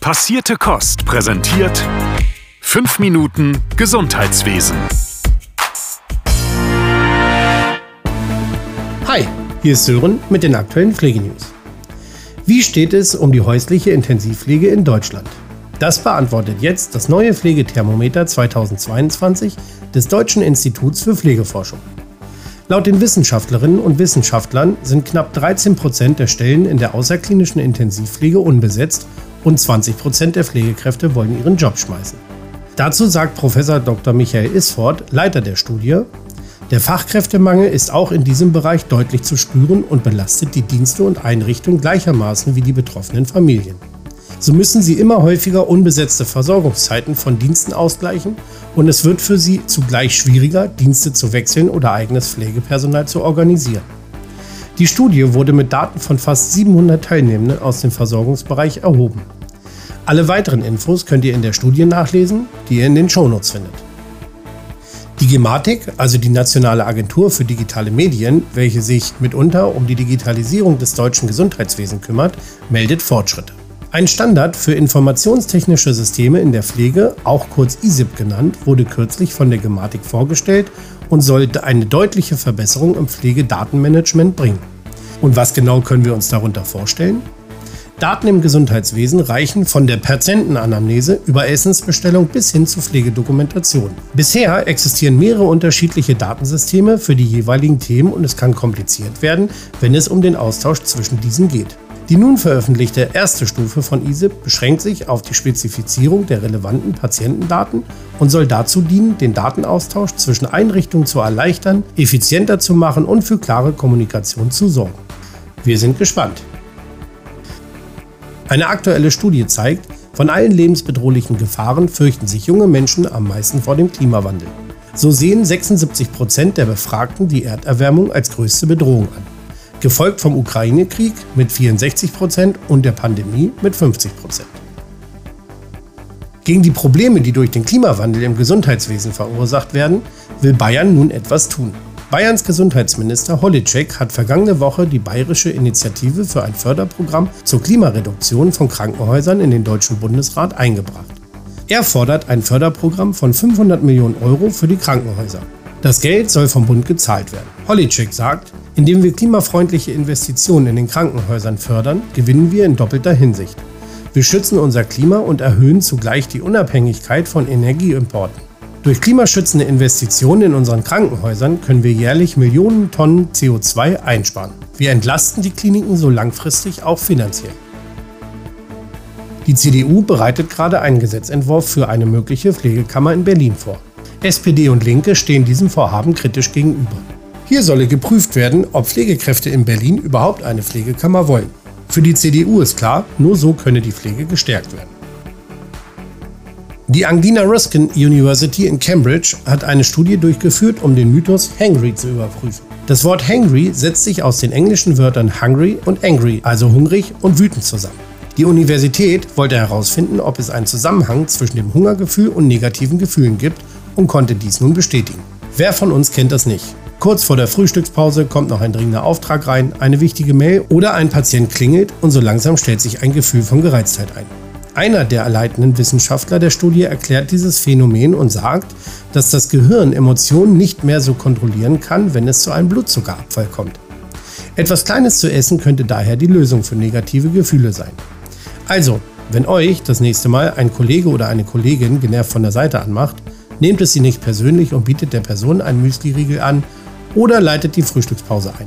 Passierte Kost präsentiert 5 Minuten Gesundheitswesen. Hi, hier ist Sören mit den aktuellen Pflegenews. Wie steht es um die häusliche Intensivpflege in Deutschland? Das beantwortet jetzt das neue Pflegethermometer 2022 des Deutschen Instituts für Pflegeforschung. Laut den Wissenschaftlerinnen und Wissenschaftlern sind knapp 13 Prozent der Stellen in der außerklinischen Intensivpflege unbesetzt und 20 Prozent der Pflegekräfte wollen ihren Job schmeißen. Dazu sagt Prof. Dr. Michael Isford, Leiter der Studie, der Fachkräftemangel ist auch in diesem Bereich deutlich zu spüren und belastet die Dienste und Einrichtungen gleichermaßen wie die betroffenen Familien. So müssen sie immer häufiger unbesetzte Versorgungszeiten von Diensten ausgleichen und es wird für sie zugleich schwieriger, Dienste zu wechseln oder eigenes Pflegepersonal zu organisieren. Die Studie wurde mit Daten von fast 700 Teilnehmenden aus dem Versorgungsbereich erhoben. Alle weiteren Infos könnt ihr in der Studie nachlesen, die ihr in den Shownotes findet. Die Gematik, also die Nationale Agentur für digitale Medien, welche sich mitunter um die Digitalisierung des deutschen Gesundheitswesens kümmert, meldet Fortschritte. Ein Standard für informationstechnische Systeme in der Pflege, auch kurz ISIP genannt, wurde kürzlich von der Gematik vorgestellt und sollte eine deutliche Verbesserung im Pflegedatenmanagement bringen. Und was genau können wir uns darunter vorstellen? Daten im Gesundheitswesen reichen von der Patientenanamnese über Essensbestellung bis hin zur Pflegedokumentation. Bisher existieren mehrere unterschiedliche Datensysteme für die jeweiligen Themen und es kann kompliziert werden, wenn es um den Austausch zwischen diesen geht. Die nun veröffentlichte erste Stufe von ISIP beschränkt sich auf die Spezifizierung der relevanten Patientendaten und soll dazu dienen, den Datenaustausch zwischen Einrichtungen zu erleichtern, effizienter zu machen und für klare Kommunikation zu sorgen. Wir sind gespannt. Eine aktuelle Studie zeigt, von allen lebensbedrohlichen Gefahren fürchten sich junge Menschen am meisten vor dem Klimawandel. So sehen 76 Prozent der Befragten die Erderwärmung als größte Bedrohung an gefolgt vom Ukraine-Krieg mit 64 Prozent und der Pandemie mit 50 Prozent. Gegen die Probleme, die durch den Klimawandel im Gesundheitswesen verursacht werden, will Bayern nun etwas tun. Bayerns Gesundheitsminister Holitschek hat vergangene Woche die bayerische Initiative für ein Förderprogramm zur Klimareduktion von Krankenhäusern in den Deutschen Bundesrat eingebracht. Er fordert ein Förderprogramm von 500 Millionen Euro für die Krankenhäuser. Das Geld soll vom Bund gezahlt werden. Holitschek sagt, indem wir klimafreundliche Investitionen in den Krankenhäusern fördern, gewinnen wir in doppelter Hinsicht. Wir schützen unser Klima und erhöhen zugleich die Unabhängigkeit von Energieimporten. Durch klimaschützende Investitionen in unseren Krankenhäusern können wir jährlich Millionen Tonnen CO2 einsparen. Wir entlasten die Kliniken so langfristig auch finanziell. Die CDU bereitet gerade einen Gesetzentwurf für eine mögliche Pflegekammer in Berlin vor. SPD und Linke stehen diesem Vorhaben kritisch gegenüber. Hier solle geprüft werden, ob Pflegekräfte in Berlin überhaupt eine Pflegekammer wollen. Für die CDU ist klar, nur so könne die Pflege gestärkt werden. Die Angina Ruskin University in Cambridge hat eine Studie durchgeführt, um den Mythos Hangry zu überprüfen. Das Wort Hangry setzt sich aus den englischen Wörtern hungry und angry, also hungrig und wütend zusammen. Die Universität wollte herausfinden, ob es einen Zusammenhang zwischen dem Hungergefühl und negativen Gefühlen gibt und konnte dies nun bestätigen. Wer von uns kennt das nicht? Kurz vor der Frühstückspause kommt noch ein dringender Auftrag rein, eine wichtige Mail oder ein Patient klingelt und so langsam stellt sich ein Gefühl von Gereiztheit ein. Einer der leitenden Wissenschaftler der Studie erklärt dieses Phänomen und sagt, dass das Gehirn Emotionen nicht mehr so kontrollieren kann, wenn es zu einem Blutzuckerabfall kommt. Etwas Kleines zu essen könnte daher die Lösung für negative Gefühle sein. Also, wenn euch das nächste Mal ein Kollege oder eine Kollegin genervt von der Seite anmacht, Nehmt es sie nicht persönlich und bietet der Person einen Müsli-Riegel an oder leitet die Frühstückspause ein.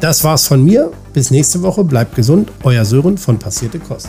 Das war's von mir. Bis nächste Woche. Bleibt gesund. Euer Sören von Passierte Kost.